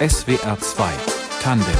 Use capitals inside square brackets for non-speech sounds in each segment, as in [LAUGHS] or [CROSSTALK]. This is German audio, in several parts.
SWR 2 Tandem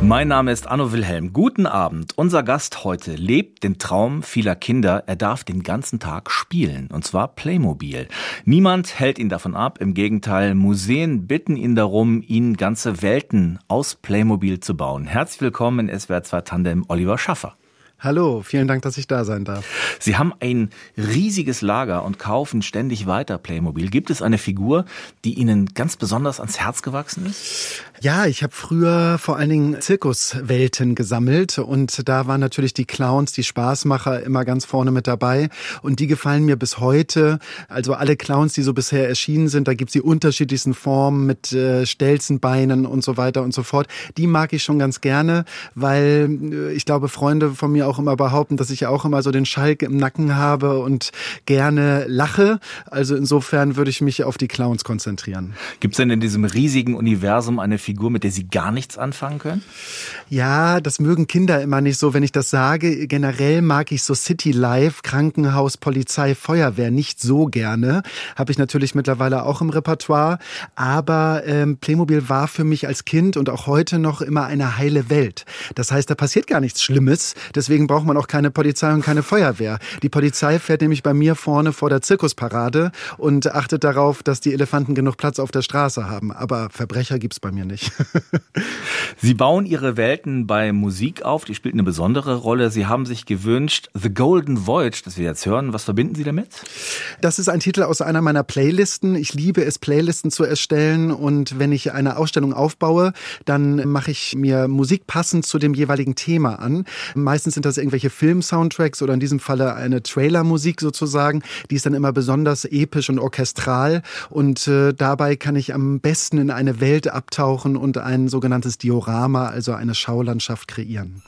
mein Name ist Anno Wilhelm. Guten Abend. Unser Gast heute lebt den Traum vieler Kinder. Er darf den ganzen Tag spielen. Und zwar Playmobil. Niemand hält ihn davon ab. Im Gegenteil, Museen bitten ihn darum, ihnen ganze Welten aus Playmobil zu bauen. Herzlich willkommen in SWR 2 Tandem Oliver Schaffer. Hallo, vielen Dank, dass ich da sein darf. Sie haben ein riesiges Lager und kaufen ständig weiter Playmobil. Gibt es eine Figur, die Ihnen ganz besonders ans Herz gewachsen ist? Ja, ich habe früher vor allen Dingen Zirkuswelten gesammelt und da waren natürlich die Clowns, die Spaßmacher immer ganz vorne mit dabei und die gefallen mir bis heute. Also alle Clowns, die so bisher erschienen sind, da gibt's die unterschiedlichsten Formen mit äh, Stelzenbeinen und so weiter und so fort. Die mag ich schon ganz gerne, weil äh, ich glaube, Freunde von mir auch immer behaupten, dass ich auch immer so den Schalk im Nacken habe und gerne lache. Also insofern würde ich mich auf die Clowns konzentrieren. Gibt es denn in diesem riesigen Universum eine Figur, mit der Sie gar nichts anfangen können? Ja, das mögen Kinder immer nicht so, wenn ich das sage. Generell mag ich so City Life, Krankenhaus, Polizei, Feuerwehr nicht so gerne. Habe ich natürlich mittlerweile auch im Repertoire. Aber ähm, Playmobil war für mich als Kind und auch heute noch immer eine heile Welt. Das heißt, da passiert gar nichts Schlimmes. Deswegen Deswegen braucht man auch keine Polizei und keine Feuerwehr. Die Polizei fährt nämlich bei mir vorne vor der Zirkusparade und achtet darauf, dass die Elefanten genug Platz auf der Straße haben. Aber Verbrecher gibt's bei mir nicht. [LAUGHS] Sie bauen Ihre Welten bei Musik auf, die spielt eine besondere Rolle. Sie haben sich gewünscht, The Golden Voyage, das wir jetzt hören. Was verbinden Sie damit? Das ist ein Titel aus einer meiner Playlisten. Ich liebe es, Playlisten zu erstellen. Und wenn ich eine Ausstellung aufbaue, dann mache ich mir Musik passend zu dem jeweiligen Thema an. Meistens sind das irgendwelche Film-Soundtracks oder in diesem Falle eine Trailer-Musik sozusagen. Die ist dann immer besonders episch und orchestral und äh, dabei kann ich am besten in eine Welt abtauchen und ein sogenanntes Diorama, also eine Schaulandschaft kreieren.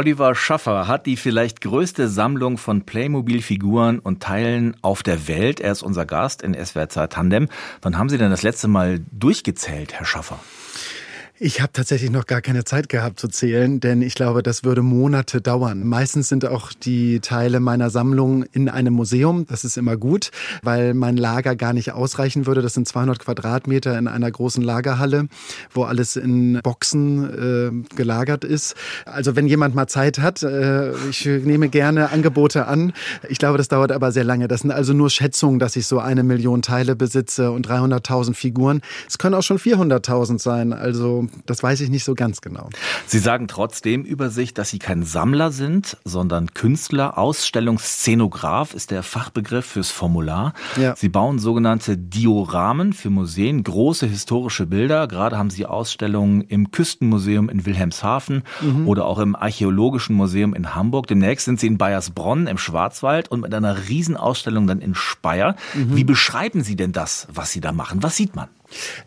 Oliver Schaffer hat die vielleicht größte Sammlung von Playmobil-Figuren und Teilen auf der Welt. Er ist unser Gast in SWR 2 Tandem. Wann haben Sie denn das letzte Mal durchgezählt, Herr Schaffer? Ich habe tatsächlich noch gar keine Zeit gehabt zu zählen, denn ich glaube, das würde Monate dauern. Meistens sind auch die Teile meiner Sammlung in einem Museum. Das ist immer gut, weil mein Lager gar nicht ausreichen würde. Das sind 200 Quadratmeter in einer großen Lagerhalle, wo alles in Boxen äh, gelagert ist. Also wenn jemand mal Zeit hat, äh, ich nehme gerne Angebote an. Ich glaube, das dauert aber sehr lange. Das sind also nur Schätzungen, dass ich so eine Million Teile besitze und 300.000 Figuren. Es können auch schon 400.000 sein. Also das weiß ich nicht so ganz genau. Sie sagen trotzdem über sich, dass Sie kein Sammler sind, sondern Künstler. Ausstellungsszenograph ist der Fachbegriff fürs Formular. Ja. Sie bauen sogenannte Dioramen für Museen, große historische Bilder. Gerade haben Sie Ausstellungen im Küstenmuseum in Wilhelmshaven mhm. oder auch im Archäologischen Museum in Hamburg. Demnächst sind Sie in Bayersbronn im Schwarzwald und mit einer Riesenausstellung dann in Speyer. Mhm. Wie beschreiben Sie denn das, was Sie da machen? Was sieht man?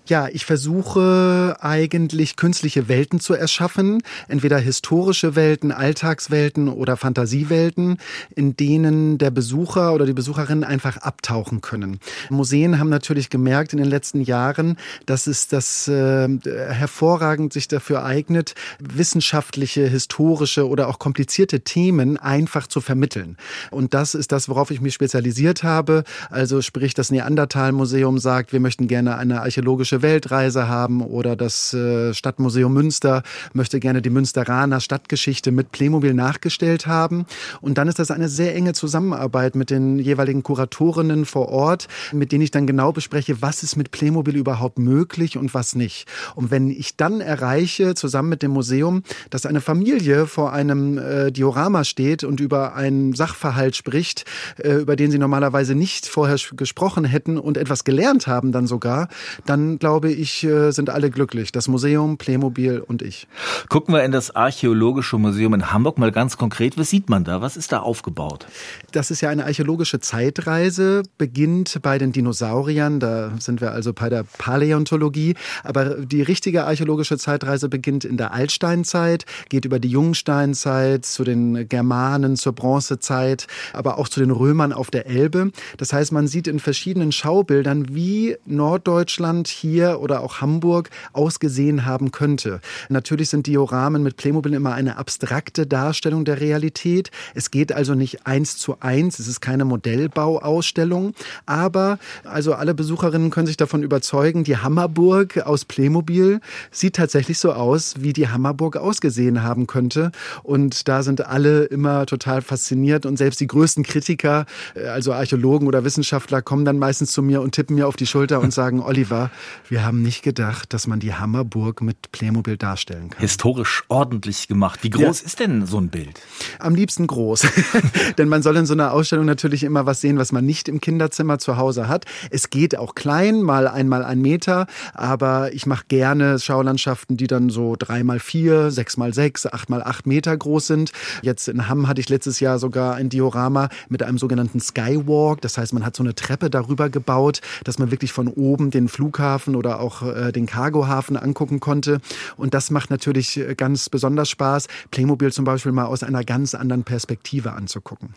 Ja, ich versuche eigentlich künstliche Welten zu erschaffen, entweder historische Welten, Alltagswelten oder Fantasiewelten, in denen der Besucher oder die Besucherin einfach abtauchen können. Museen haben natürlich gemerkt in den letzten Jahren, dass es das äh, hervorragend sich dafür eignet, wissenschaftliche, historische oder auch komplizierte Themen einfach zu vermitteln. Und das ist das, worauf ich mich spezialisiert habe. Also sprich, das Neandertal-Museum sagt, wir möchten gerne eine archäologische Weltreise haben oder das äh, Stadtmuseum Münster möchte gerne die Münsteraner Stadtgeschichte mit Playmobil nachgestellt haben. Und dann ist das eine sehr enge Zusammenarbeit mit den jeweiligen Kuratorinnen vor Ort, mit denen ich dann genau bespreche, was ist mit Playmobil überhaupt möglich und was nicht. Und wenn ich dann erreiche, zusammen mit dem Museum, dass eine Familie vor einem äh, Diorama steht und über einen Sachverhalt spricht, äh, über den sie normalerweise nicht vorher gesprochen hätten und etwas gelernt haben dann sogar, dann glaube ich, äh, sind alle glücklich. Das Museum, Playmobil und ich. Gucken wir in das Archäologische Museum in Hamburg mal ganz konkret. Was sieht man da? Was ist da aufgebaut? Das ist ja eine archäologische Zeitreise, beginnt bei den Dinosauriern. Da sind wir also bei der Paläontologie. Aber die richtige archäologische Zeitreise beginnt in der Altsteinzeit, geht über die Jungsteinzeit zu den Germanen, zur Bronzezeit, aber auch zu den Römern auf der Elbe. Das heißt, man sieht in verschiedenen Schaubildern, wie Norddeutschland hier oder auch Hamburg ausgesehen haben könnte. Natürlich sind Dioramen mit Playmobil immer eine abstrakte Darstellung der Realität. Es geht also nicht eins zu eins, es ist keine Modellbauausstellung, aber also alle Besucherinnen können sich davon überzeugen, die Hammerburg aus Playmobil sieht tatsächlich so aus, wie die Hammerburg ausgesehen haben könnte und da sind alle immer total fasziniert und selbst die größten Kritiker, äh, also Archäologen oder Wissenschaftler kommen dann meistens zu mir und tippen mir auf die Schulter und sagen, [LAUGHS] Oliver, wir haben nicht gedacht, dass man die Hammerburg mit Playmobil darstellen kann. Historisch ordentlich gemacht. Wie groß ja. ist denn so ein Bild? Am liebsten groß. [LAUGHS] Denn man soll in so einer Ausstellung natürlich immer was sehen, was man nicht im Kinderzimmer zu Hause hat. Es geht auch klein, mal einmal ein Meter, aber ich mache gerne Schaulandschaften, die dann so drei mal vier, sechs mal sechs, acht mal acht Meter groß sind. Jetzt in Hamm hatte ich letztes Jahr sogar ein Diorama mit einem sogenannten Skywalk. Das heißt, man hat so eine Treppe darüber gebaut, dass man wirklich von oben den Flughafen oder auch äh, den Cargohafen angucken konnte. Und das macht natürlich äh, ganz besonders Spaß, Playmobil zum Beispiel mal aus einer ganz anderen Perspektive anzugucken.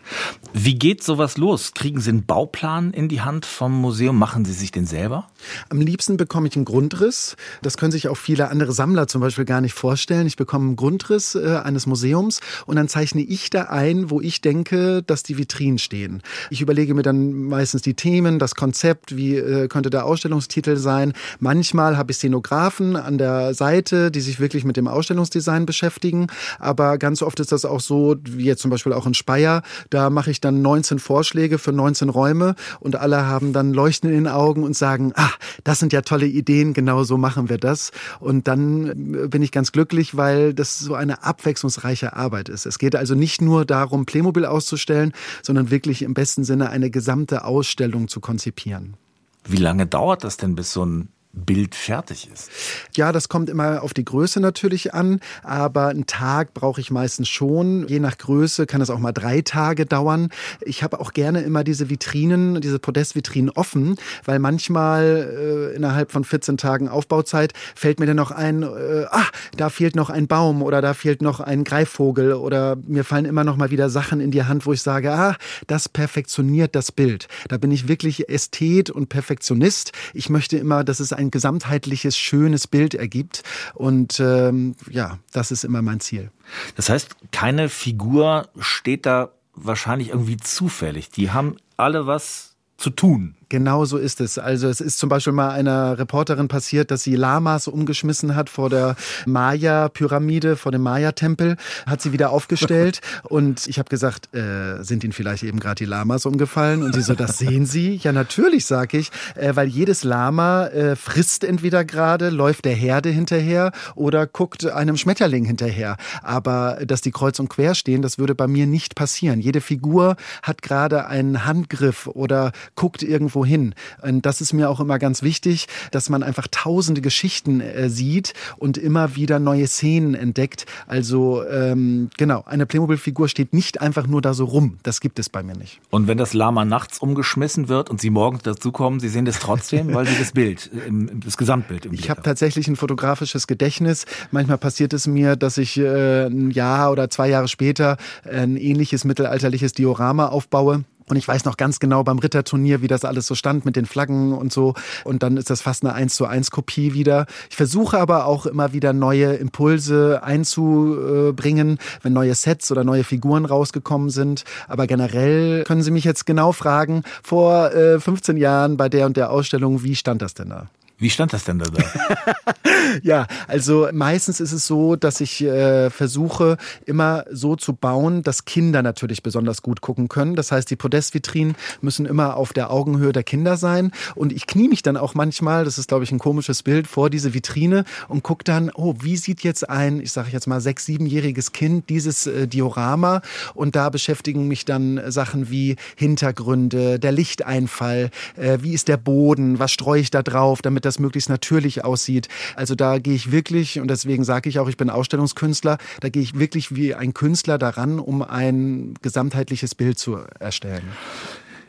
Wie geht sowas los? Kriegen Sie einen Bauplan in die Hand vom Museum? Machen Sie sich den selber? Am liebsten bekomme ich einen Grundriss. Das können sich auch viele andere Sammler zum Beispiel gar nicht vorstellen. Ich bekomme einen Grundriss äh, eines Museums und dann zeichne ich da ein, wo ich denke, dass die Vitrinen stehen. Ich überlege mir dann meistens die Themen, das Konzept, wie äh, könnte der Ausstellungstitel sein. Manchmal habe ich Szenografen an der Seite, die sich wirklich mit dem Ausstellungsdesign beschäftigen. Aber ganz oft ist das auch so, wie jetzt zum Beispiel auch in Speyer, da mache ich dann 19 Vorschläge für 19 Räume und alle haben dann Leuchten in den Augen und sagen, ah, das sind ja tolle Ideen, genau so machen wir das. Und dann äh, bin ich ganz glücklich, weil das so eine abwechslungsreiche Arbeit ist. Es geht also nicht nur darum, Playmobil auszustellen, sondern wirklich im besten Sinne eine gesamte Ausstellung zu konzipieren. Wie lange dauert das denn, bis so ein Bild fertig ist? Ja, das kommt immer auf die Größe natürlich an, aber einen Tag brauche ich meistens schon. Je nach Größe kann es auch mal drei Tage dauern. Ich habe auch gerne immer diese Vitrinen, diese Podestvitrinen offen, weil manchmal äh, innerhalb von 14 Tagen Aufbauzeit fällt mir dann noch ein, äh, ah, da fehlt noch ein Baum oder da fehlt noch ein Greifvogel oder mir fallen immer noch mal wieder Sachen in die Hand, wo ich sage, ah, das perfektioniert das Bild. Da bin ich wirklich Ästhet und Perfektionist. Ich möchte immer, dass es ein ein gesamtheitliches, schönes Bild ergibt. Und ähm, ja, das ist immer mein Ziel. Das heißt, keine Figur steht da wahrscheinlich irgendwie zufällig. Die haben alle was zu tun. Genau so ist es. Also es ist zum Beispiel mal einer Reporterin passiert, dass sie Lamas umgeschmissen hat vor der Maya-Pyramide, vor dem Maya-Tempel, hat sie wieder aufgestellt [LAUGHS] und ich habe gesagt, äh, sind Ihnen vielleicht eben gerade die Lamas umgefallen? Und sie so, das sehen Sie? Ja, natürlich, sag ich, äh, weil jedes Lama äh, frisst entweder gerade, läuft der Herde hinterher oder guckt einem Schmetterling hinterher. Aber dass die kreuz und quer stehen, das würde bei mir nicht passieren. Jede Figur hat gerade einen Handgriff oder guckt irgendwo irgendwo hin. Und das ist mir auch immer ganz wichtig, dass man einfach tausende Geschichten äh, sieht und immer wieder neue Szenen entdeckt. Also ähm, genau, eine Playmobil-Figur steht nicht einfach nur da so rum. Das gibt es bei mir nicht. Und wenn das Lama nachts umgeschmissen wird und Sie morgens dazukommen, Sie sehen das trotzdem, weil Sie das Bild, das Gesamtbild im Blick Ich habe tatsächlich ein fotografisches Gedächtnis. Manchmal passiert es mir, dass ich äh, ein Jahr oder zwei Jahre später ein ähnliches mittelalterliches Diorama aufbaue und ich weiß noch ganz genau beim Ritterturnier, wie das alles so stand mit den Flaggen und so. Und dann ist das fast eine 1 zu 1 Kopie wieder. Ich versuche aber auch immer wieder neue Impulse einzubringen, wenn neue Sets oder neue Figuren rausgekommen sind. Aber generell können Sie mich jetzt genau fragen, vor 15 äh, Jahren bei der und der Ausstellung, wie stand das denn da? Wie stand das denn da? [LAUGHS] ja, also meistens ist es so, dass ich äh, versuche, immer so zu bauen, dass Kinder natürlich besonders gut gucken können. Das heißt, die Podestvitrinen müssen immer auf der Augenhöhe der Kinder sein. Und ich knie mich dann auch manchmal, das ist, glaube ich, ein komisches Bild, vor diese Vitrine und gucke dann, oh, wie sieht jetzt ein, ich sage jetzt mal, sechs-, siebenjähriges Kind dieses äh, Diorama? Und da beschäftigen mich dann Sachen wie Hintergründe, der Lichteinfall, äh, wie ist der Boden, was streue ich da drauf, damit das möglichst natürlich aussieht. Also da gehe ich wirklich, und deswegen sage ich auch, ich bin Ausstellungskünstler, da gehe ich wirklich wie ein Künstler daran, um ein gesamtheitliches Bild zu erstellen.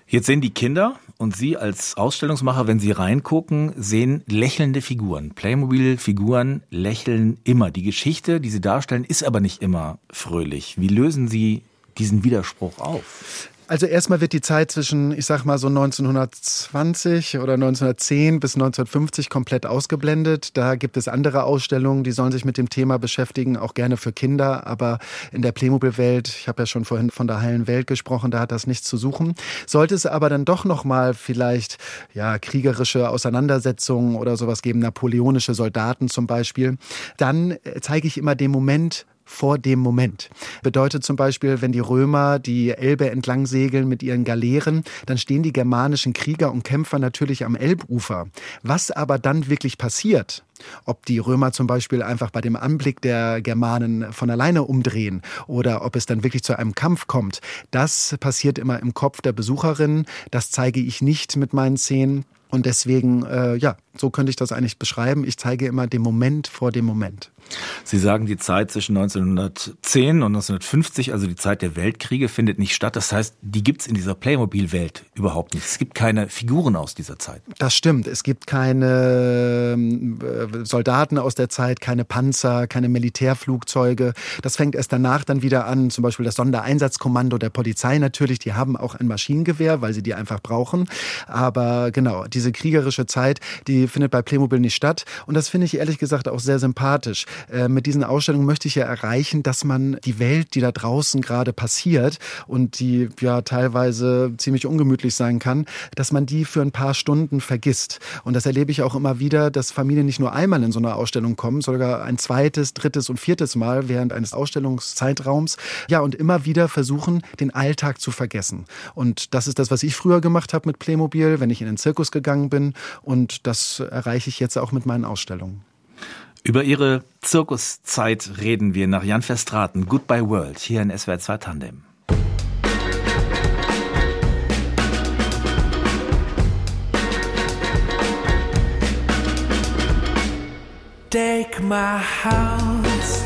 Jetzt sehen die Kinder und Sie als Ausstellungsmacher, wenn Sie reingucken, sehen lächelnde Figuren. Playmobil-Figuren lächeln immer. Die Geschichte, die Sie darstellen, ist aber nicht immer fröhlich. Wie lösen Sie diesen Widerspruch auf? Also erstmal wird die Zeit zwischen, ich sag mal so 1920 oder 1910 bis 1950 komplett ausgeblendet. Da gibt es andere Ausstellungen, die sollen sich mit dem Thema beschäftigen, auch gerne für Kinder. Aber in der Playmobil-Welt, ich habe ja schon vorhin von der heilen Welt gesprochen, da hat das nichts zu suchen. Sollte es aber dann doch noch mal vielleicht ja kriegerische Auseinandersetzungen oder sowas geben, napoleonische Soldaten zum Beispiel, dann zeige ich immer den Moment vor dem Moment. Bedeutet zum Beispiel, wenn die Römer die Elbe entlang segeln mit ihren Galeeren, dann stehen die germanischen Krieger und Kämpfer natürlich am Elbufer. Was aber dann wirklich passiert, ob die Römer zum Beispiel einfach bei dem Anblick der Germanen von alleine umdrehen oder ob es dann wirklich zu einem Kampf kommt, das passiert immer im Kopf der Besucherin. Das zeige ich nicht mit meinen Szenen. Und deswegen, äh, ja, so könnte ich das eigentlich beschreiben. Ich zeige immer den Moment vor dem Moment. Sie sagen, die Zeit zwischen 1910 und 1950, also die Zeit der Weltkriege, findet nicht statt. Das heißt, die gibt's in dieser Playmobil-Welt überhaupt nicht. Es gibt keine Figuren aus dieser Zeit. Das stimmt. Es gibt keine äh, Soldaten aus der Zeit, keine Panzer, keine Militärflugzeuge. Das fängt erst danach dann wieder an. Zum Beispiel das Sondereinsatzkommando der Polizei natürlich. Die haben auch ein Maschinengewehr, weil sie die einfach brauchen. Aber genau, diese kriegerische Zeit, die findet bei Playmobil nicht statt. Und das finde ich ehrlich gesagt auch sehr sympathisch. Äh, mit diesen Ausstellungen möchte ich ja erreichen, dass man die Welt, die da draußen gerade passiert und die ja teilweise ziemlich ungemütlich sein kann, dass man die für ein paar Stunden vergisst. Und das erlebe ich auch immer wieder, dass Familien nicht nur einmal in so eine Ausstellung kommen, sogar ein zweites, drittes und viertes Mal während eines Ausstellungszeitraums. Ja, und immer wieder versuchen, den Alltag zu vergessen. Und das ist das, was ich früher gemacht habe mit Playmobil, wenn ich in den Zirkus gegangen bin. Und das erreiche ich jetzt auch mit meinen Ausstellungen. Über ihre Zirkuszeit reden wir nach Jan Verstraten. Goodbye World hier in SWR 2 Tandem. Take my house,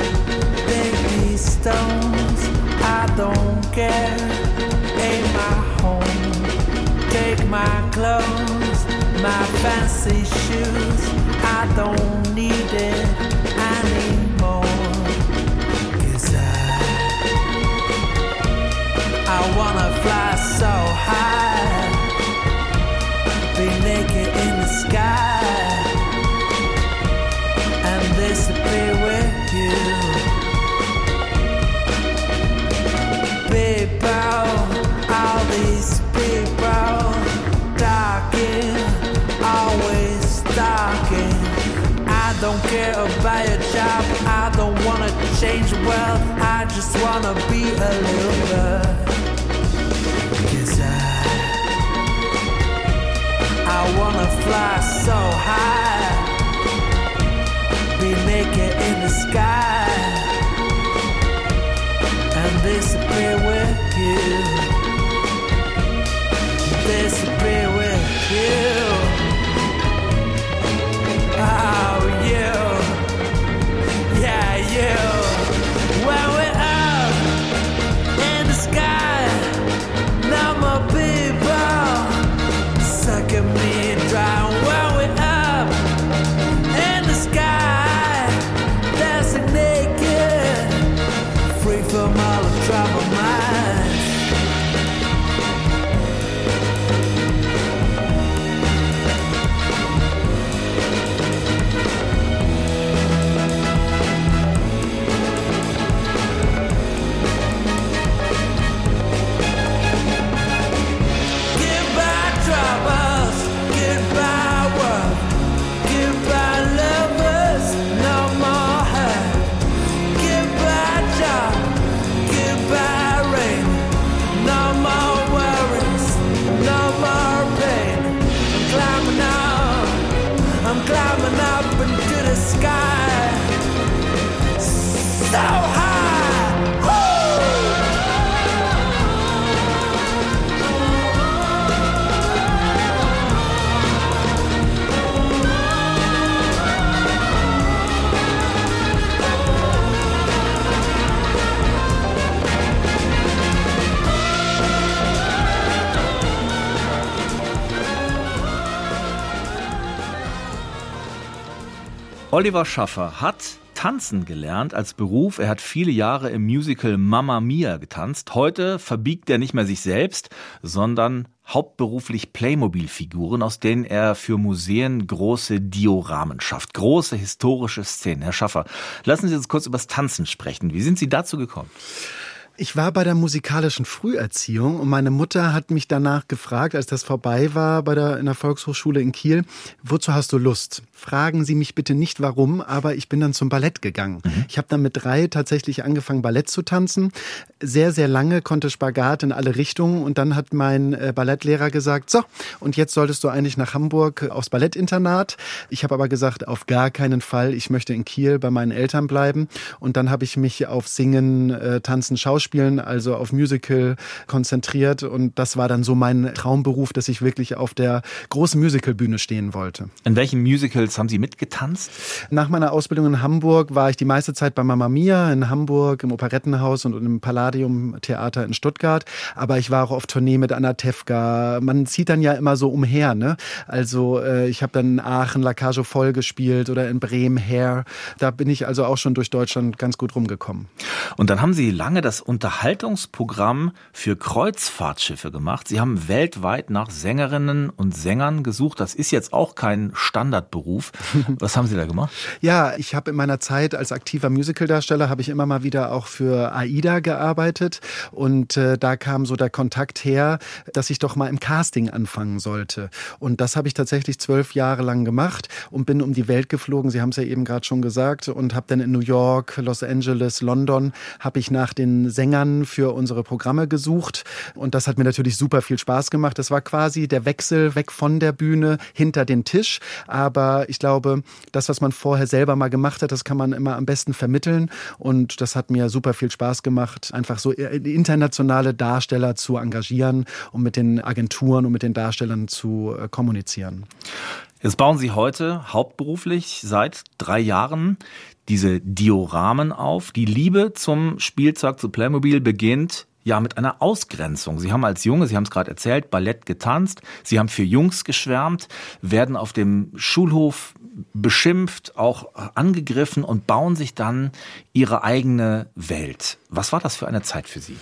take these stones, I don't care. Ain't my home, take my clothes, my fancy shoes, I don't need it. Anymore. I wanna fly so high, be naked in the sky, don't care about your job, I don't wanna change the world, I just wanna be a little bird. I wanna fly so high, be naked in the sky, and disappear with you. Disappear Oliver Schaffer hat Tanzen gelernt als Beruf. Er hat viele Jahre im Musical Mamma Mia getanzt. Heute verbiegt er nicht mehr sich selbst, sondern hauptberuflich Playmobil-Figuren, aus denen er für Museen große Dioramen schafft. Große historische Szenen. Herr Schaffer, lassen Sie uns kurz über das Tanzen sprechen. Wie sind Sie dazu gekommen? Ich war bei der musikalischen Früherziehung und meine Mutter hat mich danach gefragt, als das vorbei war bei der, in der Volkshochschule in Kiel, wozu hast du Lust? Fragen Sie mich bitte nicht warum, aber ich bin dann zum Ballett gegangen. Mhm. Ich habe dann mit drei tatsächlich angefangen, Ballett zu tanzen. Sehr, sehr lange konnte Spagat in alle Richtungen und dann hat mein äh, Ballettlehrer gesagt, so, und jetzt solltest du eigentlich nach Hamburg aufs Ballettinternat. Ich habe aber gesagt, auf gar keinen Fall, ich möchte in Kiel bei meinen Eltern bleiben. Und dann habe ich mich auf Singen, äh, Tanzen, Schauspielen, also auf Musical konzentriert und das war dann so mein Traumberuf, dass ich wirklich auf der großen Musicalbühne stehen wollte. In welchem Musical Musicals haben Sie mitgetanzt? Nach meiner Ausbildung in Hamburg war ich die meiste Zeit bei Mamma Mia in Hamburg, im Operettenhaus und im Palladium Theater in Stuttgart. Aber ich war auch auf Tournee mit Anna Tefka. Man zieht dann ja immer so umher. Ne? Also äh, ich habe dann in Aachen La Cage voll gespielt oder in Bremen Hair. Da bin ich also auch schon durch Deutschland ganz gut rumgekommen. Und dann haben Sie lange das Unterhaltungsprogramm für Kreuzfahrtschiffe gemacht. Sie haben weltweit nach Sängerinnen und Sängern gesucht. Das ist jetzt auch kein Standardberuf. Beruf. Was haben Sie da gemacht? Ja, ich habe in meiner Zeit als aktiver Musicaldarsteller habe ich immer mal wieder auch für AIDA gearbeitet und äh, da kam so der Kontakt her, dass ich doch mal im Casting anfangen sollte. Und das habe ich tatsächlich zwölf Jahre lang gemacht und bin um die Welt geflogen. Sie haben es ja eben gerade schon gesagt und habe dann in New York, Los Angeles, London habe ich nach den Sängern für unsere Programme gesucht und das hat mir natürlich super viel Spaß gemacht. Das war quasi der Wechsel weg von der Bühne hinter den Tisch, aber ich glaube, das, was man vorher selber mal gemacht hat, das kann man immer am besten vermitteln. Und das hat mir super viel Spaß gemacht, einfach so internationale Darsteller zu engagieren und mit den Agenturen und mit den Darstellern zu äh, kommunizieren. Jetzt bauen Sie heute hauptberuflich seit drei Jahren diese Dioramen auf. Die Liebe zum Spielzeug, zu Playmobil beginnt ja mit einer Ausgrenzung. Sie haben als Junge, Sie haben es gerade erzählt, Ballett getanzt, Sie haben für Jungs geschwärmt, werden auf dem Schulhof beschimpft, auch angegriffen und bauen sich dann ihre eigene Welt. Was war das für eine Zeit für Sie?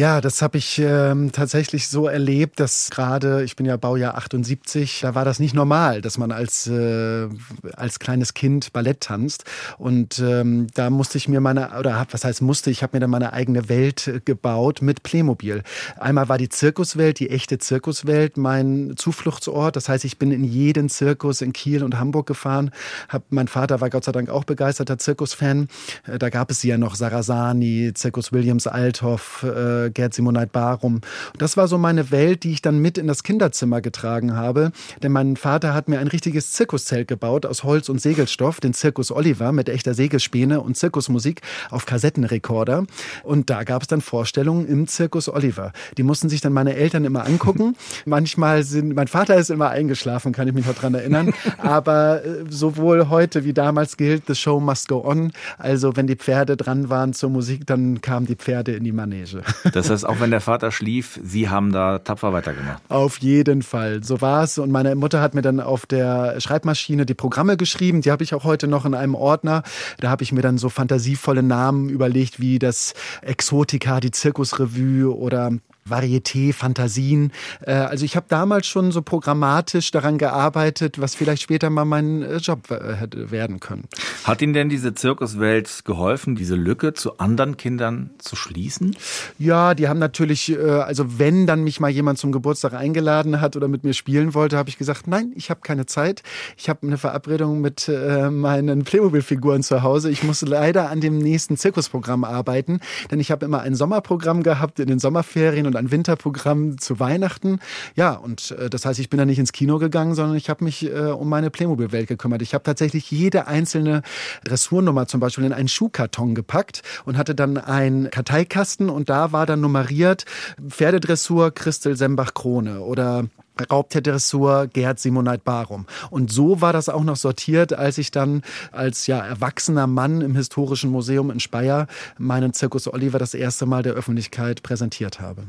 Ja, das habe ich ähm, tatsächlich so erlebt, dass gerade, ich bin ja Baujahr 78, da war das nicht normal, dass man als, äh, als kleines Kind Ballett tanzt. Und ähm, da musste ich mir meine, oder was heißt musste, ich habe mir dann meine eigene Welt äh, gebaut mit Playmobil. Einmal war die Zirkuswelt, die echte Zirkuswelt, mein Zufluchtsort. Das heißt, ich bin in jeden Zirkus in Kiel und Hamburg gefahren. Hab, mein Vater war Gott sei Dank auch begeisterter Zirkusfan. Äh, da gab es ja noch Sarasani, Zirkus Williams Althoff, äh, Gerd Simoneit Barum. Und das war so meine Welt, die ich dann mit in das Kinderzimmer getragen habe. Denn mein Vater hat mir ein richtiges Zirkuszelt gebaut aus Holz und Segelstoff, den Zirkus Oliver mit echter Segelspäne und Zirkusmusik auf Kassettenrekorder. Und da gab es dann Vorstellungen im Zirkus Oliver. Die mussten sich dann meine Eltern immer angucken. [LAUGHS] Manchmal sind, mein Vater ist immer eingeschlafen, kann ich mich noch dran erinnern. Aber äh, sowohl heute wie damals gilt, the show must go on. Also wenn die Pferde dran waren zur Musik, dann kamen die Pferde in die Manege. Das heißt, auch wenn der Vater schlief, Sie haben da tapfer weitergemacht. Auf jeden Fall. So war es. Und meine Mutter hat mir dann auf der Schreibmaschine die Programme geschrieben. Die habe ich auch heute noch in einem Ordner. Da habe ich mir dann so fantasievolle Namen überlegt, wie das Exotika, die Zirkusrevue oder Varieté, Fantasien. Äh, also ich habe damals schon so programmatisch daran gearbeitet, was vielleicht später mal mein äh, Job äh, hätte werden können. Hat Ihnen denn diese Zirkuswelt geholfen, diese Lücke zu anderen Kindern zu schließen? Ja, die haben natürlich, also wenn dann mich mal jemand zum Geburtstag eingeladen hat oder mit mir spielen wollte, habe ich gesagt, nein, ich habe keine Zeit. Ich habe eine Verabredung mit meinen Playmobil-Figuren zu Hause. Ich muss leider an dem nächsten Zirkusprogramm arbeiten, denn ich habe immer ein Sommerprogramm gehabt in den Sommerferien und ein Winterprogramm zu Weihnachten. Ja, und äh, das heißt, ich bin da nicht ins Kino gegangen, sondern ich habe mich äh, um meine Playmobil-Welt gekümmert. Ich habe tatsächlich jede einzelne Dressurnummer zum Beispiel in einen Schuhkarton gepackt und hatte dann einen Karteikasten und da war dann nummeriert Pferdedressur Christel Sembach Krone oder Raubtierdressur Gerd Simoneit Barum. Und so war das auch noch sortiert, als ich dann als ja erwachsener Mann im Historischen Museum in Speyer meinen Zirkus Oliver das erste Mal der Öffentlichkeit präsentiert habe.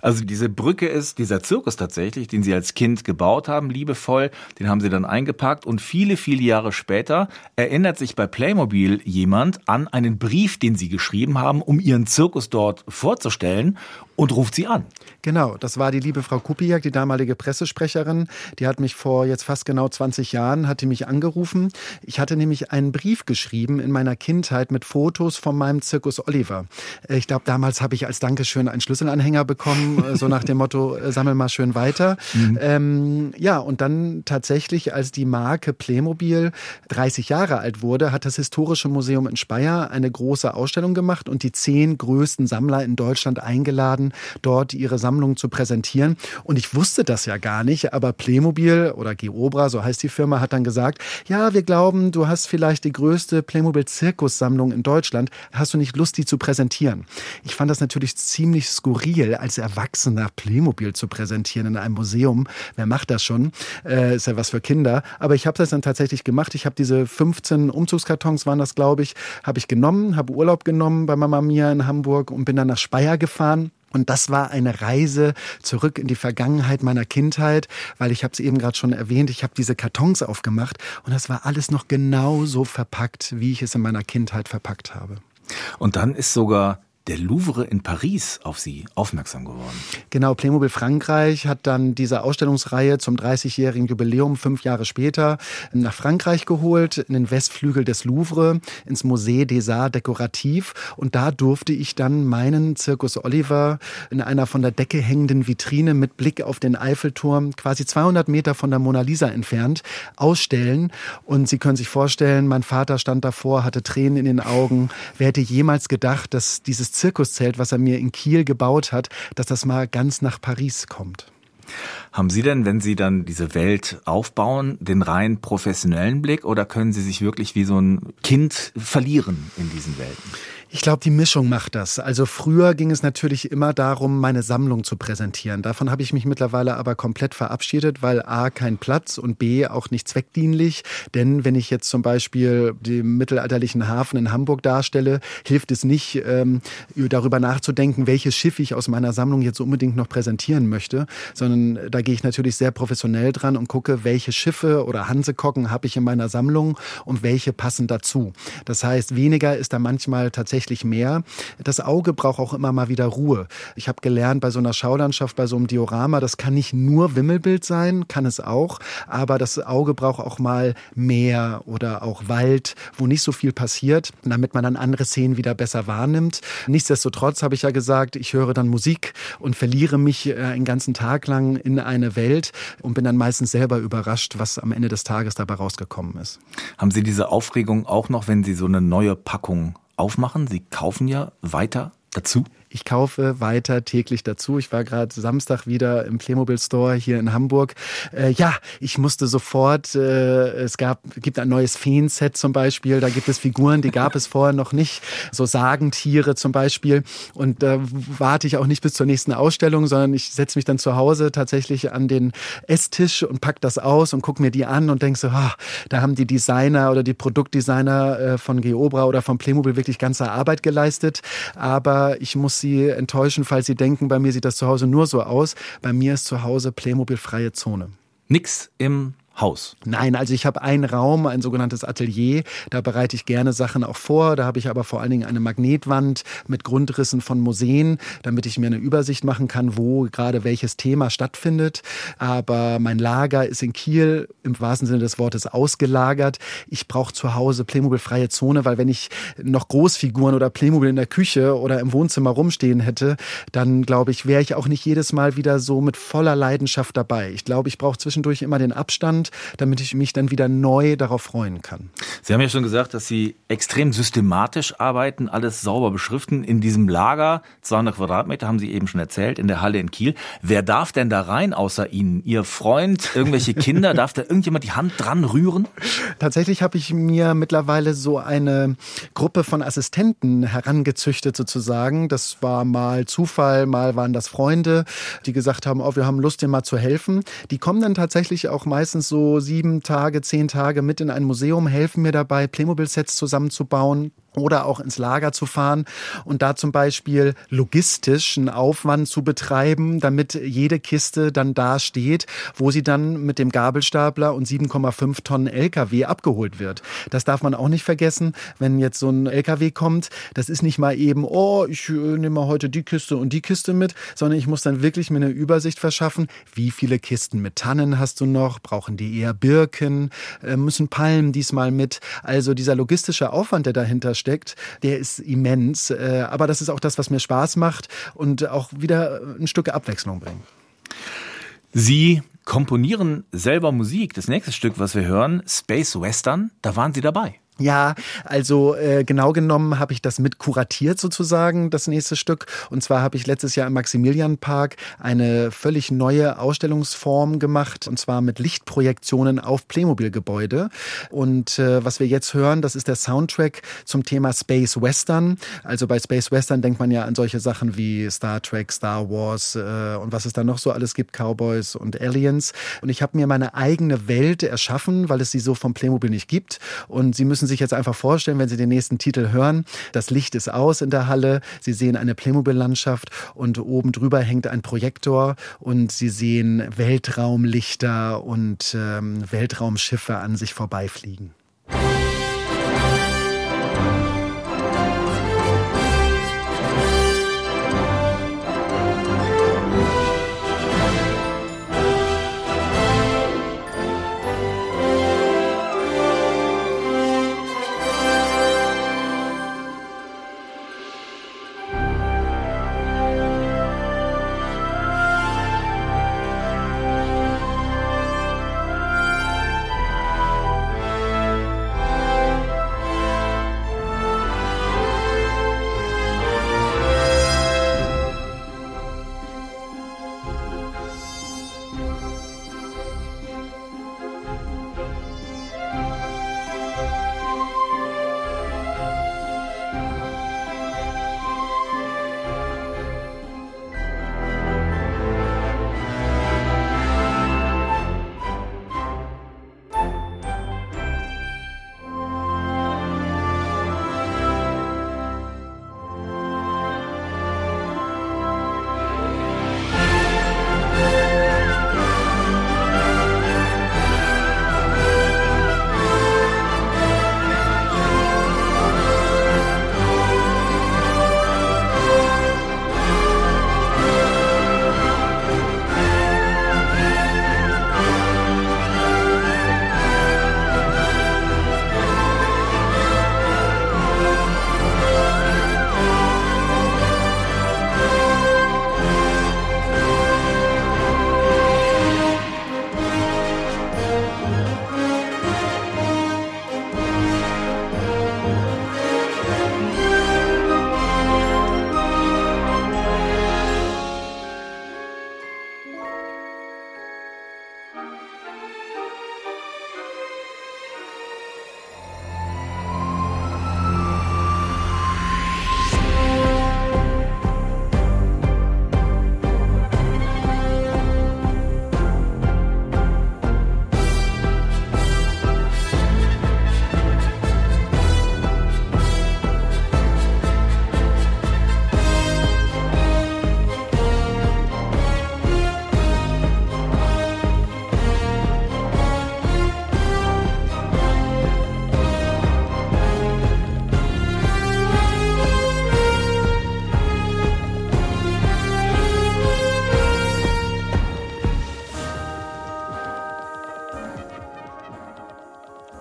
Also diese Brücke ist dieser Zirkus tatsächlich, den Sie als Kind gebaut haben, liebevoll, den haben Sie dann eingepackt und viele, viele Jahre später erinnert sich bei Playmobil jemand an einen Brief, den Sie geschrieben haben, um Ihren Zirkus dort vorzustellen und ruft Sie an. Genau, das war die liebe Frau Kupiak, die damalige Pressesprecherin. Die hat mich vor jetzt fast genau 20 Jahren, hat die mich angerufen. Ich hatte nämlich einen Brief geschrieben in meiner Kindheit mit Fotos von meinem Zirkus Oliver. Äh, ich glaube, damals habe ich als Dankeschön einen Schlüsselanhänger bekommen, äh, so nach dem Motto, äh, sammel mal schön weiter. Mhm. Ähm, ja, und dann tatsächlich, als die Marke Playmobil 30 Jahre alt wurde, hat das Historische Museum in Speyer eine große Ausstellung gemacht und die zehn größten Sammler in Deutschland eingeladen, dort ihre Sammlung zu präsentieren. Und ich wusste das ja gar nicht, aber Playmobil oder Geobra, so heißt die Firma, hat dann gesagt, ja, wir glauben, du hast vielleicht die größte Playmobil-Zirkussammlung in Deutschland. Hast du nicht Lust, die zu präsentieren? Ich fand das natürlich ziemlich skurril, als Erwachsener Playmobil zu präsentieren in einem Museum. Wer macht das schon? Äh, ist ja was für Kinder. Aber ich habe das dann tatsächlich gemacht. Ich habe diese 15 Umzugskartons, waren das, glaube ich, habe ich genommen, habe Urlaub genommen bei Mama Mia in Hamburg und bin dann nach Speyer gefahren und das war eine Reise zurück in die Vergangenheit meiner Kindheit, weil ich habe es eben gerade schon erwähnt, ich habe diese Kartons aufgemacht und das war alles noch genauso verpackt, wie ich es in meiner Kindheit verpackt habe. Und dann ist sogar der Louvre in Paris auf Sie aufmerksam geworden. Genau, Playmobil Frankreich hat dann diese Ausstellungsreihe zum 30-jährigen Jubiläum fünf Jahre später nach Frankreich geholt, in den Westflügel des Louvre, ins Musée des Arts Dekorativ. Und da durfte ich dann meinen Zirkus Oliver in einer von der Decke hängenden Vitrine mit Blick auf den Eiffelturm, quasi 200 Meter von der Mona Lisa entfernt, ausstellen. Und Sie können sich vorstellen, mein Vater stand davor, hatte Tränen in den Augen. Wer hätte jemals gedacht, dass dieses Zirkuszelt, was er mir in Kiel gebaut hat, dass das mal ganz nach Paris kommt. Haben Sie denn, wenn Sie dann diese Welt aufbauen, den rein professionellen Blick oder können Sie sich wirklich wie so ein Kind verlieren in diesen Welten? Ich glaube, die Mischung macht das. Also früher ging es natürlich immer darum, meine Sammlung zu präsentieren. Davon habe ich mich mittlerweile aber komplett verabschiedet, weil A, kein Platz und B, auch nicht zweckdienlich. Denn wenn ich jetzt zum Beispiel den mittelalterlichen Hafen in Hamburg darstelle, hilft es nicht, ähm, darüber nachzudenken, welches Schiff ich aus meiner Sammlung jetzt unbedingt noch präsentieren möchte, sondern da gehe ich natürlich sehr professionell dran und gucke, welche Schiffe oder Hansekocken habe ich in meiner Sammlung und welche passen dazu. Das heißt, weniger ist da manchmal tatsächlich tatsächlich mehr. Das Auge braucht auch immer mal wieder Ruhe. Ich habe gelernt, bei so einer Schaulandschaft, bei so einem Diorama, das kann nicht nur Wimmelbild sein, kann es auch, aber das Auge braucht auch mal Meer oder auch Wald, wo nicht so viel passiert, damit man dann andere Szenen wieder besser wahrnimmt. Nichtsdestotrotz habe ich ja gesagt, ich höre dann Musik und verliere mich äh, einen ganzen Tag lang in eine Welt und bin dann meistens selber überrascht, was am Ende des Tages dabei rausgekommen ist. Haben Sie diese Aufregung auch noch, wenn Sie so eine neue Packung aufmachen? Sie kaufen ja weiter dazu. Ich kaufe weiter täglich dazu. Ich war gerade Samstag wieder im Playmobil Store hier in Hamburg. Äh, ja, ich musste sofort, äh, es gab, gibt ein neues Feenset zum Beispiel. Da gibt es Figuren, die gab es vorher noch nicht. So Sagentiere zum Beispiel. Und da äh, warte ich auch nicht bis zur nächsten Ausstellung, sondern ich setze mich dann zu Hause tatsächlich an den Esstisch und pack das aus und gucke mir die an und denke so, oh, da haben die Designer oder die Produktdesigner äh, von Geobra oder von Playmobil wirklich ganze Arbeit geleistet. Aber ich muss Sie enttäuschen, falls Sie denken, bei mir sieht das zu Hause nur so aus. Bei mir ist zu Hause Playmobil-freie Zone. Nix im Haus? Nein, also ich habe einen Raum, ein sogenanntes Atelier. Da bereite ich gerne Sachen auch vor. Da habe ich aber vor allen Dingen eine Magnetwand mit Grundrissen von Museen, damit ich mir eine Übersicht machen kann, wo gerade welches Thema stattfindet. Aber mein Lager ist in Kiel im wahrsten Sinne des Wortes ausgelagert. Ich brauche zu Hause Playmobil-freie Zone, weil wenn ich noch Großfiguren oder Playmobil in der Küche oder im Wohnzimmer rumstehen hätte, dann glaube ich, wäre ich auch nicht jedes Mal wieder so mit voller Leidenschaft dabei. Ich glaube, ich brauche zwischendurch immer den Abstand Abstand, damit ich mich dann wieder neu darauf freuen kann. Sie haben ja schon gesagt, dass Sie extrem systematisch arbeiten, alles sauber beschriften. In diesem Lager, 200 Quadratmeter, haben Sie eben schon erzählt, in der Halle in Kiel. Wer darf denn da rein außer Ihnen? Ihr Freund, irgendwelche Kinder? [LAUGHS] darf da irgendjemand die Hand dran rühren? Tatsächlich habe ich mir mittlerweile so eine Gruppe von Assistenten herangezüchtet sozusagen. Das war mal Zufall, mal waren das Freunde, die gesagt haben, oh, wir haben Lust, dir mal zu helfen. Die kommen dann tatsächlich auch meistens so sieben Tage, zehn Tage mit in ein Museum, helfen mir dabei, Playmobil-Sets zusammenzubauen oder auch ins Lager zu fahren und da zum Beispiel logistisch einen Aufwand zu betreiben, damit jede Kiste dann da steht, wo sie dann mit dem Gabelstapler und 7,5 Tonnen LKW abgeholt wird. Das darf man auch nicht vergessen, wenn jetzt so ein LKW kommt. Das ist nicht mal eben, oh, ich äh, nehme heute die Kiste und die Kiste mit, sondern ich muss dann wirklich mir eine Übersicht verschaffen, wie viele Kisten mit Tannen hast du noch, brauchen die eher Birken, äh, müssen Palmen diesmal mit. Also dieser logistische Aufwand, der dahinter steckt, der ist immens. Äh, aber das ist auch das, was mir Spaß macht und auch wieder ein Stück Abwechslung bringt. Sie komponieren selber Musik. Das nächste Stück, was wir hören, Space Western, da waren Sie dabei. Ja, also äh, genau genommen habe ich das mit kuratiert sozusagen, das nächste Stück. Und zwar habe ich letztes Jahr im Maximilianpark eine völlig neue Ausstellungsform gemacht, und zwar mit Lichtprojektionen auf Playmobil-Gebäude. Und äh, was wir jetzt hören, das ist der Soundtrack zum Thema Space Western. Also bei Space Western denkt man ja an solche Sachen wie Star Trek, Star Wars äh, und was es da noch so alles gibt, Cowboys und Aliens. Und ich habe mir meine eigene Welt erschaffen, weil es sie so vom Playmobil nicht gibt. Und sie müssen müssen sich jetzt einfach vorstellen, wenn Sie den nächsten Titel hören, das Licht ist aus in der Halle, Sie sehen eine Playmobil-Landschaft und oben drüber hängt ein Projektor und Sie sehen Weltraumlichter und ähm, Weltraumschiffe an sich vorbeifliegen.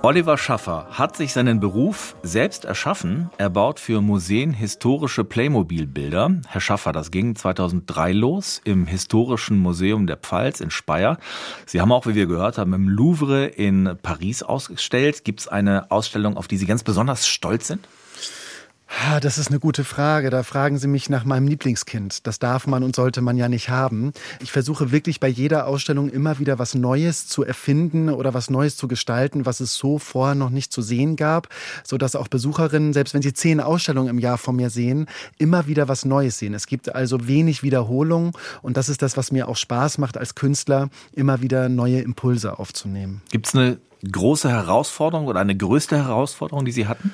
Oliver Schaffer hat sich seinen Beruf selbst erschaffen. Er baut für Museen historische Playmobil-Bilder. Herr Schaffer, das ging 2003 los im Historischen Museum der Pfalz in Speyer. Sie haben auch, wie wir gehört haben, im Louvre in Paris ausgestellt. Gibt es eine Ausstellung, auf die Sie ganz besonders stolz sind? Das ist eine gute Frage. Da fragen Sie mich nach meinem Lieblingskind. Das darf man und sollte man ja nicht haben. Ich versuche wirklich bei jeder Ausstellung immer wieder was Neues zu erfinden oder was Neues zu gestalten, was es so vorher noch nicht zu sehen gab, so dass auch Besucherinnen, selbst wenn sie zehn Ausstellungen im Jahr von mir sehen, immer wieder was Neues sehen. Es gibt also wenig Wiederholung und das ist das, was mir auch Spaß macht als Künstler, immer wieder neue Impulse aufzunehmen. Gibt es eine große Herausforderung oder eine größte Herausforderung, die Sie hatten?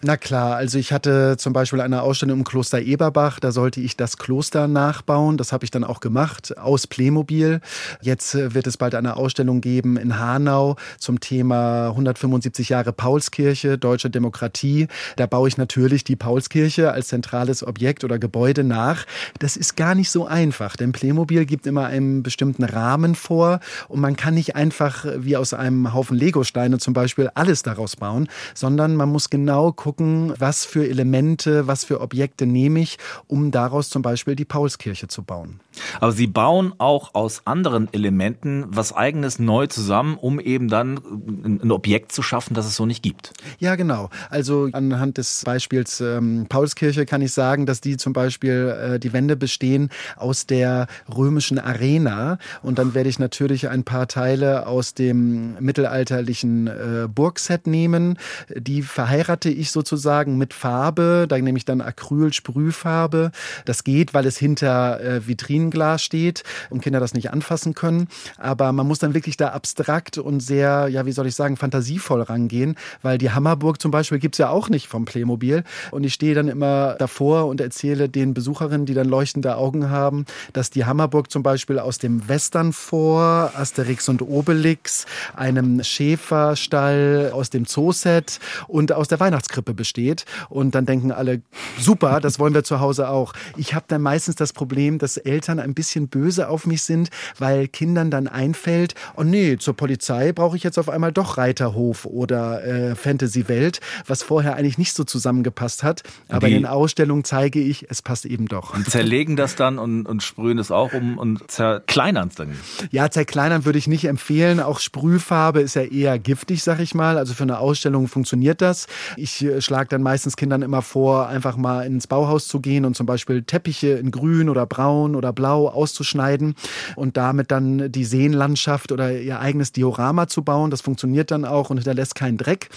Na klar, also ich hatte zum Beispiel eine Ausstellung im Kloster Eberbach, da sollte ich das Kloster nachbauen. Das habe ich dann auch gemacht aus Playmobil. Jetzt äh, wird es bald eine Ausstellung geben in Hanau zum Thema 175 Jahre Paulskirche, deutsche Demokratie. Da baue ich natürlich die Paulskirche als zentrales Objekt oder Gebäude nach. Das ist gar nicht so einfach, denn Playmobil gibt immer einen bestimmten Rahmen vor und man kann nicht einfach wie aus einem Haufen Legosteine zum Beispiel alles daraus bauen, sondern man muss genau gucken, gucken, was für Elemente, was für Objekte nehme ich, um daraus zum Beispiel die Paulskirche zu bauen. Aber Sie bauen auch aus anderen Elementen was eigenes neu zusammen, um eben dann ein Objekt zu schaffen, das es so nicht gibt. Ja, genau. Also anhand des Beispiels ähm, Paulskirche kann ich sagen, dass die zum Beispiel äh, die Wände bestehen aus der römischen Arena. Und dann werde ich natürlich ein paar Teile aus dem mittelalterlichen äh, Burgset nehmen. Die verheirate ich so sozusagen mit Farbe. Da nehme ich dann Acryl, Sprühfarbe. Das geht, weil es hinter äh, Vitrinenglas steht und Kinder das nicht anfassen können. Aber man muss dann wirklich da abstrakt und sehr, ja, wie soll ich sagen, fantasievoll rangehen, weil die Hammerburg zum Beispiel gibt's ja auch nicht vom Playmobil. Und ich stehe dann immer davor und erzähle den Besucherinnen, die dann leuchtende Augen haben, dass die Hammerburg zum Beispiel aus dem Western vor, Asterix und Obelix, einem Schäferstall aus dem Zooset und aus der Weihnachtskrippe besteht. Und dann denken alle, super, das wollen wir zu Hause auch. Ich habe dann meistens das Problem, dass Eltern ein bisschen böse auf mich sind, weil Kindern dann einfällt, oh nee, zur Polizei brauche ich jetzt auf einmal doch Reiterhof oder äh, Fantasy-Welt, was vorher eigentlich nicht so zusammengepasst hat. Aber Die in den Ausstellungen zeige ich, es passt eben doch. Und zerlegen das dann und, und sprühen es auch um und zerkleinern es dann? Ja, zerkleinern würde ich nicht empfehlen. Auch Sprühfarbe ist ja eher giftig, sag ich mal. Also für eine Ausstellung funktioniert das. Ich äh, schlage dann meistens Kindern immer vor, einfach mal ins Bauhaus zu gehen und zum Beispiel Teppiche in grün oder braun oder blau auszuschneiden und damit dann die Seenlandschaft oder ihr eigenes Diorama zu bauen. Das funktioniert dann auch und hinterlässt keinen Dreck.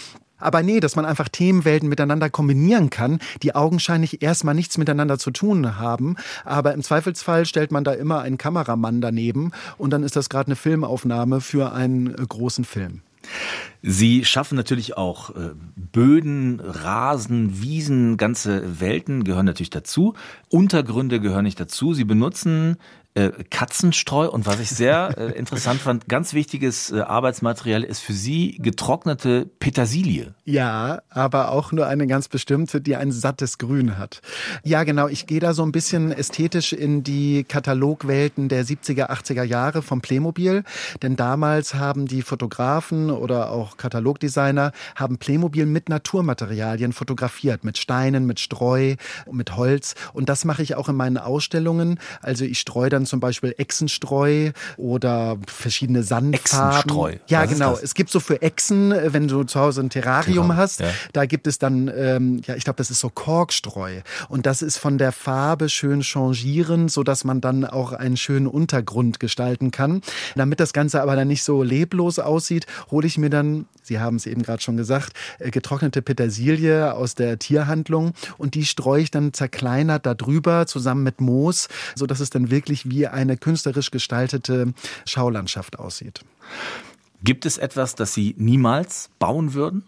Aber nee, dass man einfach Themenwelten miteinander kombinieren kann, die augenscheinlich erstmal nichts miteinander zu tun haben. Aber im Zweifelsfall stellt man da immer einen Kameramann daneben und dann ist das gerade eine Filmaufnahme für einen großen Film. Sie schaffen natürlich auch äh, Böden, Rasen, Wiesen, ganze Welten gehören natürlich dazu. Untergründe gehören nicht dazu. Sie benutzen äh, Katzenstreu und was ich sehr äh, [LAUGHS] interessant fand, ganz wichtiges äh, Arbeitsmaterial ist für Sie getrocknete Petersilie. Ja, aber auch nur eine ganz bestimmte, die ein sattes Grün hat. Ja, genau. Ich gehe da so ein bisschen ästhetisch in die Katalogwelten der 70er, 80er Jahre vom Playmobil, denn damals haben die Fotografen oder auch Katalogdesigner haben Playmobil mit Naturmaterialien fotografiert, mit Steinen, mit Streu, mit Holz und das mache ich auch in meinen Ausstellungen. Also ich streue dann dann zum Beispiel Echsenstreu oder verschiedene Sandfarben. Echsenstreu. Ja, Was genau. Es gibt so für Echsen, äh, wenn du zu Hause ein Terrarium genau. hast, ja. da gibt es dann, ähm, ja, ich glaube, das ist so Korkstreu. Und das ist von der Farbe schön changierend, so dass man dann auch einen schönen Untergrund gestalten kann. Damit das Ganze aber dann nicht so leblos aussieht, hole ich mir dann, Sie haben es eben gerade schon gesagt, äh, getrocknete Petersilie aus der Tierhandlung und die streue ich dann zerkleinert darüber zusammen mit Moos, so dass es dann wirklich wie eine künstlerisch gestaltete Schaulandschaft aussieht. Gibt es etwas, das Sie niemals bauen würden?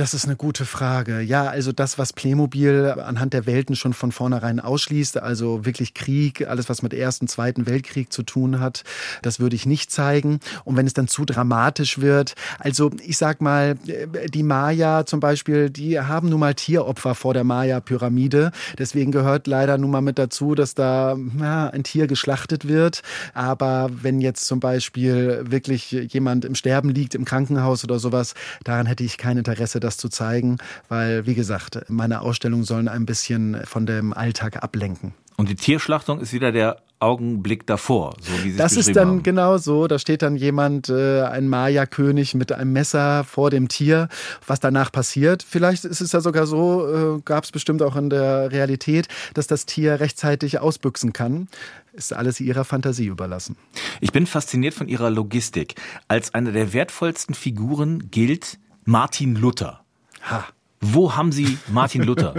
Das ist eine gute Frage. Ja, also das, was Playmobil anhand der Welten schon von vornherein ausschließt, also wirklich Krieg, alles, was mit Ersten, Zweiten Weltkrieg zu tun hat, das würde ich nicht zeigen. Und wenn es dann zu dramatisch wird, also ich sag mal, die Maya zum Beispiel, die haben nun mal Tieropfer vor der Maya-Pyramide. Deswegen gehört leider nun mal mit dazu, dass da ja, ein Tier geschlachtet wird. Aber wenn jetzt zum Beispiel wirklich jemand im Sterben liegt, im Krankenhaus oder sowas, daran hätte ich kein Interesse, das zu zeigen, weil, wie gesagt, meine Ausstellungen sollen ein bisschen von dem Alltag ablenken. Und die Tierschlachtung ist wieder der Augenblick davor, so wie Sie Das ist dann haben. genau so. Da steht dann jemand, äh, ein Maya-König mit einem Messer vor dem Tier. Was danach passiert, vielleicht ist es ja sogar so, äh, gab es bestimmt auch in der Realität, dass das Tier rechtzeitig ausbüchsen kann. Ist alles Ihrer Fantasie überlassen. Ich bin fasziniert von Ihrer Logistik. Als eine der wertvollsten Figuren gilt Martin Luther. Ha. Wo haben Sie Martin Luther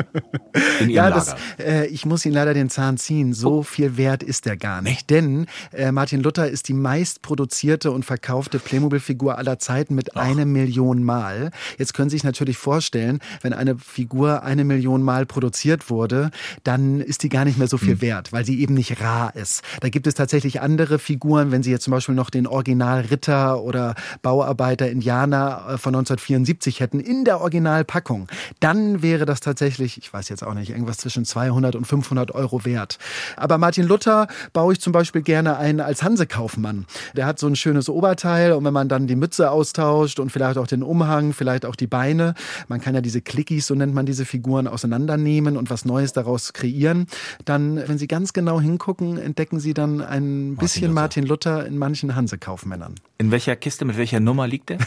in Ihrem ja, das, Lager? Äh, ich muss Ihnen leider den Zahn ziehen. So oh. viel wert ist er gar nicht. Denn äh, Martin Luther ist die meist produzierte und verkaufte Playmobil-Figur aller Zeiten mit Ach. eine Million Mal. Jetzt können Sie sich natürlich vorstellen, wenn eine Figur eine Million Mal produziert wurde, dann ist die gar nicht mehr so viel hm. wert, weil sie eben nicht rar ist. Da gibt es tatsächlich andere Figuren, wenn Sie jetzt zum Beispiel noch den Original Ritter oder Bauarbeiter Indianer äh, von 1974 hätten, in der Originalpackung dann wäre das tatsächlich, ich weiß jetzt auch nicht, irgendwas zwischen 200 und 500 Euro wert. Aber Martin Luther baue ich zum Beispiel gerne ein als Hansekaufmann. Der hat so ein schönes Oberteil und wenn man dann die Mütze austauscht und vielleicht auch den Umhang, vielleicht auch die Beine, man kann ja diese Clickies, so nennt man diese Figuren, auseinandernehmen und was Neues daraus kreieren, dann, wenn Sie ganz genau hingucken, entdecken Sie dann ein bisschen Martin Luther, Martin Luther in manchen Hansekaufmännern. In welcher Kiste, mit welcher Nummer liegt der?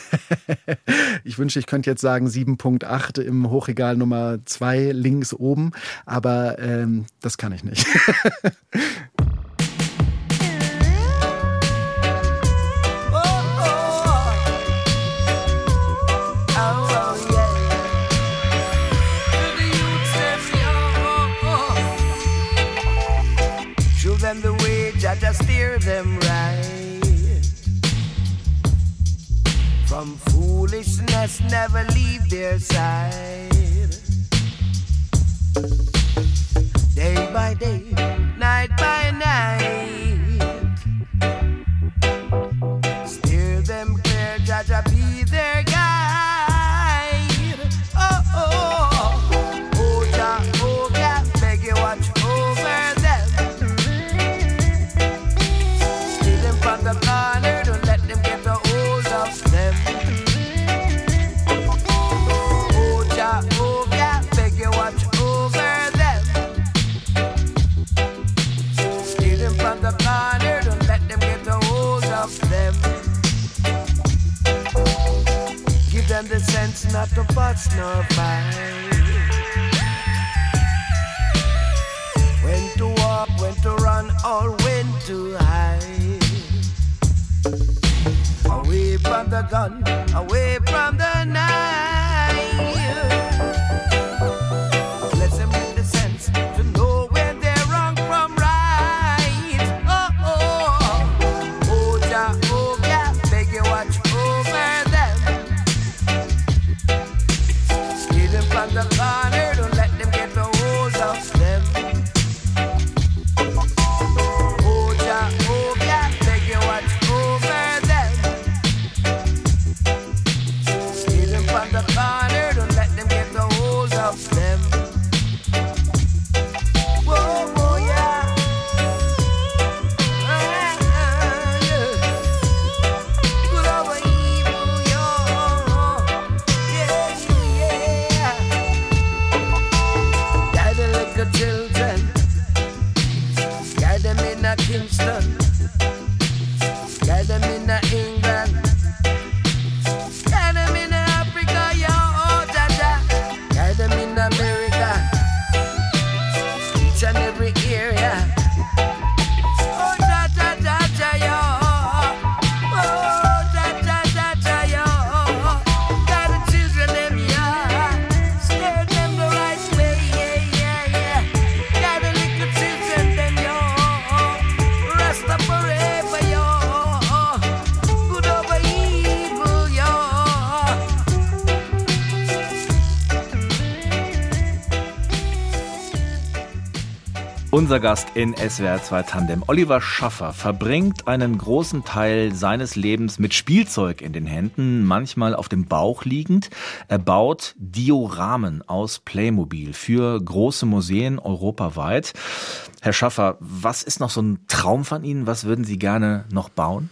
[LAUGHS] ich wünsche, ich könnte jetzt sagen 7.8 im im Hochregal Nummer zwei links oben, aber ähm, das kann ich nicht. [LAUGHS] foolishness, never leave their side. Day by day, night by night. Not to fuss nor fight. When to walk, when to run, or when to hide. Away from the gun, away from the Unser Gast in SWR 2 Tandem, Oliver Schaffer, verbringt einen großen Teil seines Lebens mit Spielzeug in den Händen, manchmal auf dem Bauch liegend. Er baut Dioramen aus Playmobil für große Museen europaweit. Herr Schaffer, was ist noch so ein Traum von Ihnen? Was würden Sie gerne noch bauen?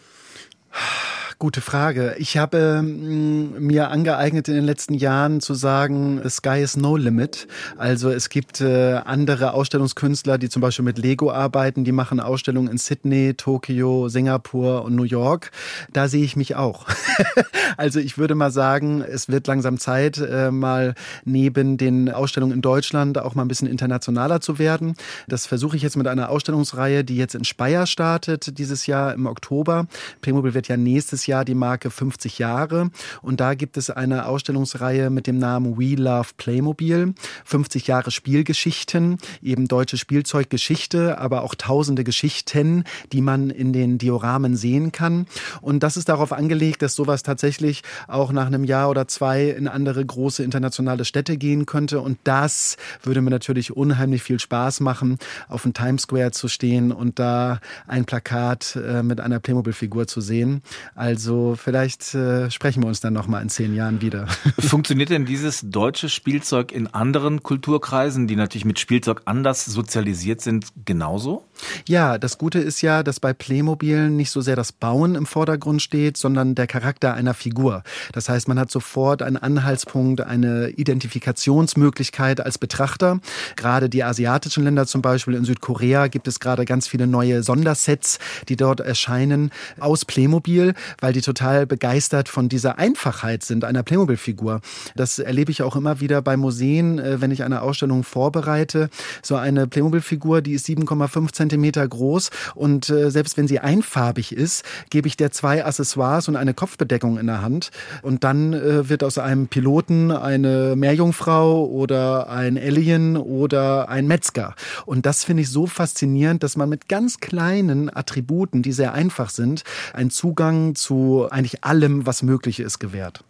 Gute Frage. Ich habe ähm, mir angeeignet in den letzten Jahren zu sagen, Sky is no limit. Also es gibt äh, andere Ausstellungskünstler, die zum Beispiel mit Lego arbeiten, die machen Ausstellungen in Sydney, Tokio, Singapur und New York. Da sehe ich mich auch. [LAUGHS] also ich würde mal sagen, es wird langsam Zeit, äh, mal neben den Ausstellungen in Deutschland auch mal ein bisschen internationaler zu werden. Das versuche ich jetzt mit einer Ausstellungsreihe, die jetzt in Speyer startet, dieses Jahr im Oktober. Playmobil wird ja nächstes Jahr Jahr die Marke 50 Jahre. Und da gibt es eine Ausstellungsreihe mit dem Namen We Love Playmobil. 50 Jahre Spielgeschichten, eben deutsche Spielzeuggeschichte, aber auch tausende Geschichten, die man in den Dioramen sehen kann. Und das ist darauf angelegt, dass sowas tatsächlich auch nach einem Jahr oder zwei in andere große internationale Städte gehen könnte. Und das würde mir natürlich unheimlich viel Spaß machen, auf dem Times Square zu stehen und da ein Plakat äh, mit einer Playmobil-Figur zu sehen. Also also vielleicht äh, sprechen wir uns dann noch mal in zehn Jahren wieder. [LAUGHS] Funktioniert denn dieses deutsche Spielzeug in anderen Kulturkreisen, die natürlich mit Spielzeug anders sozialisiert sind, genauso? Ja, das Gute ist ja, dass bei Playmobil nicht so sehr das Bauen im Vordergrund steht, sondern der Charakter einer Figur. Das heißt, man hat sofort einen Anhaltspunkt, eine Identifikationsmöglichkeit als Betrachter. Gerade die asiatischen Länder zum Beispiel in Südkorea gibt es gerade ganz viele neue Sondersets, die dort erscheinen aus Playmobil, weil die total begeistert von dieser Einfachheit sind einer Playmobil-Figur. Das erlebe ich auch immer wieder bei Museen, äh, wenn ich eine Ausstellung vorbereite. So eine Playmobil-Figur, die ist 7,5 Zentimeter groß und äh, selbst wenn sie einfarbig ist, gebe ich der zwei Accessoires und eine Kopfbedeckung in der Hand und dann äh, wird aus einem Piloten eine Meerjungfrau oder ein Alien oder ein Metzger. Und das finde ich so faszinierend, dass man mit ganz kleinen Attributen, die sehr einfach sind, einen Zugang zu eigentlich allem, was möglich ist, gewährt.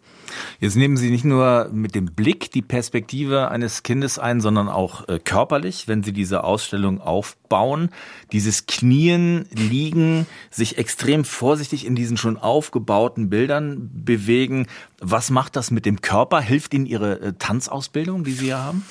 Jetzt nehmen Sie nicht nur mit dem Blick die Perspektive eines Kindes ein, sondern auch äh, körperlich, wenn Sie diese Ausstellung aufbauen. Dieses Knien, Liegen, sich extrem vorsichtig in diesen schon aufgebauten Bildern bewegen. Was macht das mit dem Körper? Hilft Ihnen Ihre äh, Tanzausbildung, die Sie hier haben?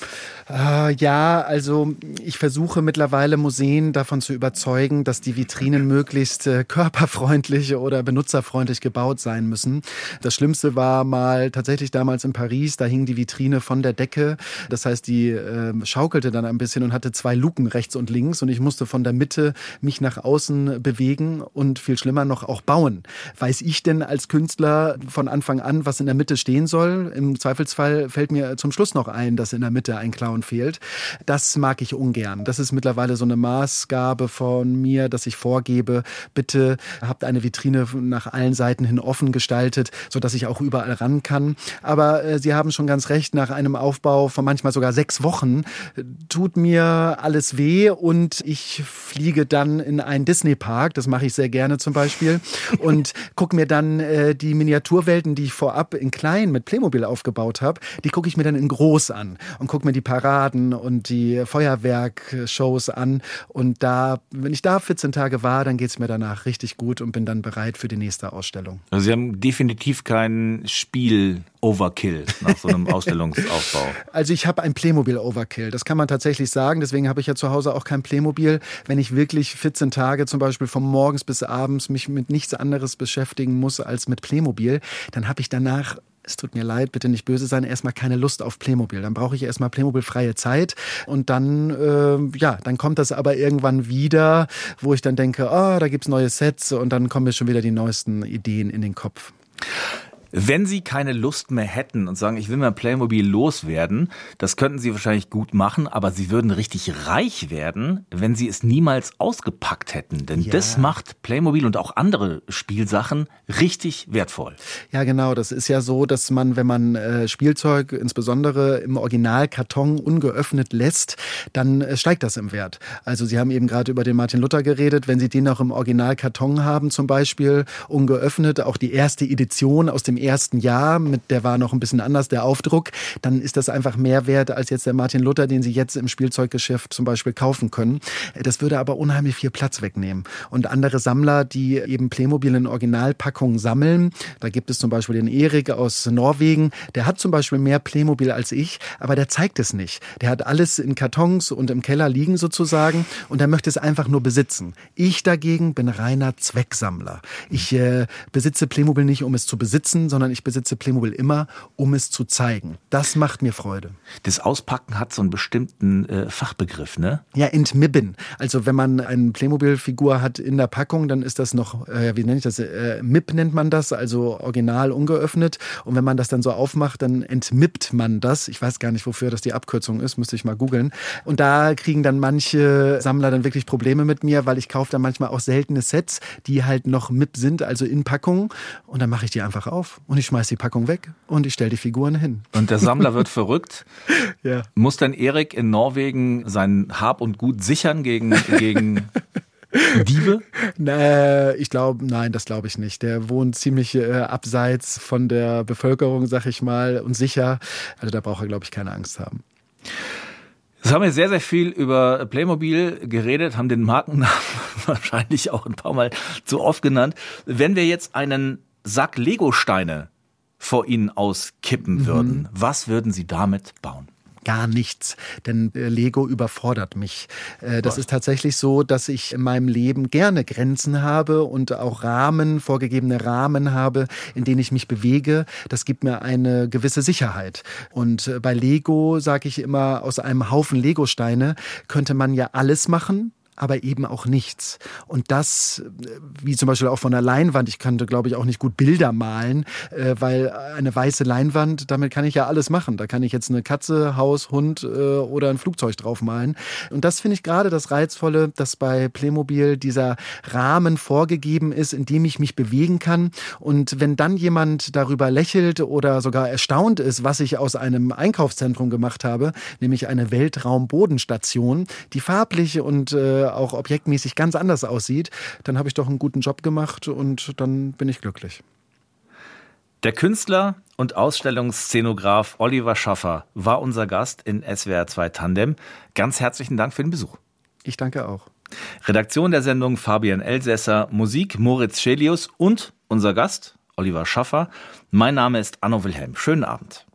Äh, ja, also ich versuche mittlerweile Museen davon zu überzeugen, dass die Vitrinen möglichst äh, körperfreundlich oder benutzerfreundlich gebaut sein müssen. Das Schlimmste war mal tatsächlich damals in Paris, da hing die Vitrine von der Decke. Das heißt, die äh, schaukelte dann ein bisschen und hatte zwei Luken rechts und links und ich musste von der Mitte mich nach außen bewegen und viel schlimmer noch auch bauen. Weiß ich denn als Künstler von Anfang an, was in der Mitte stehen soll? Im Zweifelsfall fällt mir zum Schluss noch ein, dass in der Mitte ein Clown fehlt. Das mag ich ungern. Das ist mittlerweile so eine Maßgabe von mir, dass ich vorgebe, bitte habt eine Vitrine nach allen Seiten hin offen gestaltet, sodass ich auch überall ran kann. Aber äh, Sie haben schon ganz recht, nach einem Aufbau von manchmal sogar sechs Wochen äh, tut mir alles weh und ich fliege dann in einen Disney-Park, das mache ich sehr gerne zum Beispiel, und gucke mir dann äh, die Miniaturwelten, die ich vorab in klein mit Playmobil aufgebaut habe, die gucke ich mir dann in groß an und gucke mir die Paraden und die Feuerwerkshows an. Und da, wenn ich da 14 Tage war, dann geht es mir danach richtig gut und bin dann bereit für die nächste Ausstellung. Also Sie haben definitiv kein Spiel Overkill nach so einem [LAUGHS] Ausstellungsaufbau? Also ich habe ein Playmobil Overkill, das kann man tatsächlich sagen. Deswegen habe ich ja zu Hause auch kein Playmobil. Wenn ich wirklich 14 Tage zum Beispiel von morgens bis abends mich mit nichts anderes beschäftigen muss als mit Playmobil, dann habe ich danach es tut mir leid, bitte nicht böse sein, erstmal keine Lust auf Playmobil. Dann brauche ich erstmal Playmobil-freie Zeit und dann, äh, ja, dann kommt das aber irgendwann wieder, wo ich dann denke, oh, da gibt's neue Sets und dann kommen mir schon wieder die neuesten Ideen in den Kopf. Wenn Sie keine Lust mehr hätten und sagen, ich will mal Playmobil loswerden, das könnten Sie wahrscheinlich gut machen, aber Sie würden richtig reich werden, wenn Sie es niemals ausgepackt hätten. Denn ja. das macht Playmobil und auch andere Spielsachen richtig wertvoll. Ja, genau. Das ist ja so, dass man, wenn man äh, Spielzeug insbesondere im Originalkarton ungeöffnet lässt, dann äh, steigt das im Wert. Also Sie haben eben gerade über den Martin Luther geredet. Wenn Sie den noch im Originalkarton haben zum Beispiel, ungeöffnet, auch die erste Edition aus dem ersten Jahr, mit, der war noch ein bisschen anders, der Aufdruck, dann ist das einfach mehr wert als jetzt der Martin Luther, den Sie jetzt im Spielzeuggeschäft zum Beispiel kaufen können. Das würde aber unheimlich viel Platz wegnehmen. Und andere Sammler, die eben Playmobil in Originalpackungen sammeln, da gibt es zum Beispiel den Erik aus Norwegen, der hat zum Beispiel mehr Playmobil als ich, aber der zeigt es nicht. Der hat alles in Kartons und im Keller liegen sozusagen und er möchte es einfach nur besitzen. Ich dagegen bin reiner Zwecksammler. Ich äh, besitze Playmobil nicht, um es zu besitzen, sondern ich besitze Playmobil immer, um es zu zeigen. Das macht mir Freude. Das Auspacken hat so einen bestimmten äh, Fachbegriff, ne? Ja, entmibben. Also wenn man eine Playmobil-Figur hat in der Packung, dann ist das noch, äh, wie nenne ich das, äh, MIP nennt man das, also original ungeöffnet. Und wenn man das dann so aufmacht, dann entmippt man das. Ich weiß gar nicht, wofür das die Abkürzung ist, müsste ich mal googeln. Und da kriegen dann manche Sammler dann wirklich Probleme mit mir, weil ich kaufe dann manchmal auch seltene Sets, die halt noch MIP sind, also in Packung. Und dann mache ich die einfach auf und ich schmeiße die Packung weg und ich stelle die Figuren hin. Und der Sammler wird [LAUGHS] verrückt. Ja. Muss dann Erik in Norwegen sein Hab und Gut sichern gegen, gegen [LAUGHS] Diebe? Nee, ich glaube, nein, das glaube ich nicht. Der wohnt ziemlich äh, abseits von der Bevölkerung, sag ich mal, und sicher. Also da braucht er, glaube ich, keine Angst haben. Jetzt haben wir sehr, sehr viel über Playmobil geredet, haben den Markennamen [LAUGHS] wahrscheinlich auch ein paar Mal zu oft genannt. Wenn wir jetzt einen Sack Lego-Steine vor Ihnen auskippen mhm. würden, mhm. was würden Sie damit bauen? gar nichts, denn äh, Lego überfordert mich. Äh, das ist tatsächlich so, dass ich in meinem Leben gerne Grenzen habe und auch Rahmen, vorgegebene Rahmen habe, in denen ich mich bewege. Das gibt mir eine gewisse Sicherheit. Und äh, bei Lego sage ich immer, aus einem Haufen Lego-Steine könnte man ja alles machen aber eben auch nichts. Und das, wie zum Beispiel auch von der Leinwand, ich kannte, glaube ich, auch nicht gut Bilder malen, äh, weil eine weiße Leinwand, damit kann ich ja alles machen. Da kann ich jetzt eine Katze, Haus, Hund äh, oder ein Flugzeug drauf malen. Und das finde ich gerade das Reizvolle, dass bei Playmobil dieser Rahmen vorgegeben ist, in dem ich mich bewegen kann. Und wenn dann jemand darüber lächelt oder sogar erstaunt ist, was ich aus einem Einkaufszentrum gemacht habe, nämlich eine Weltraumbodenstation, die farblich und äh, auch objektmäßig ganz anders aussieht, dann habe ich doch einen guten Job gemacht und dann bin ich glücklich. Der Künstler und Ausstellungsszenograf Oliver Schaffer war unser Gast in SWR 2 Tandem. Ganz herzlichen Dank für den Besuch. Ich danke auch. Redaktion der Sendung Fabian Elsässer, Musik Moritz Schelius und unser Gast Oliver Schaffer. Mein Name ist Anno Wilhelm. Schönen Abend.